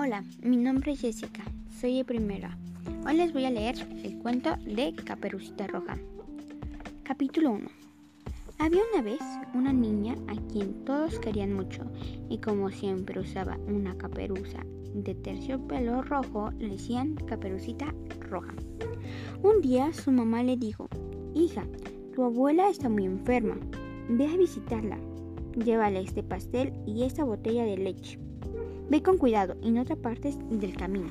Hola, mi nombre es Jessica, soy de primera. Hoy les voy a leer el cuento de Caperucita Roja. Capítulo 1. Había una vez una niña a quien todos querían mucho y como siempre usaba una caperuza de terciopelo rojo, le decían Caperucita Roja. Un día su mamá le dijo, hija, tu abuela está muy enferma, ve a visitarla, llévale este pastel y esta botella de leche. Ve con cuidado y no te apartes del camino.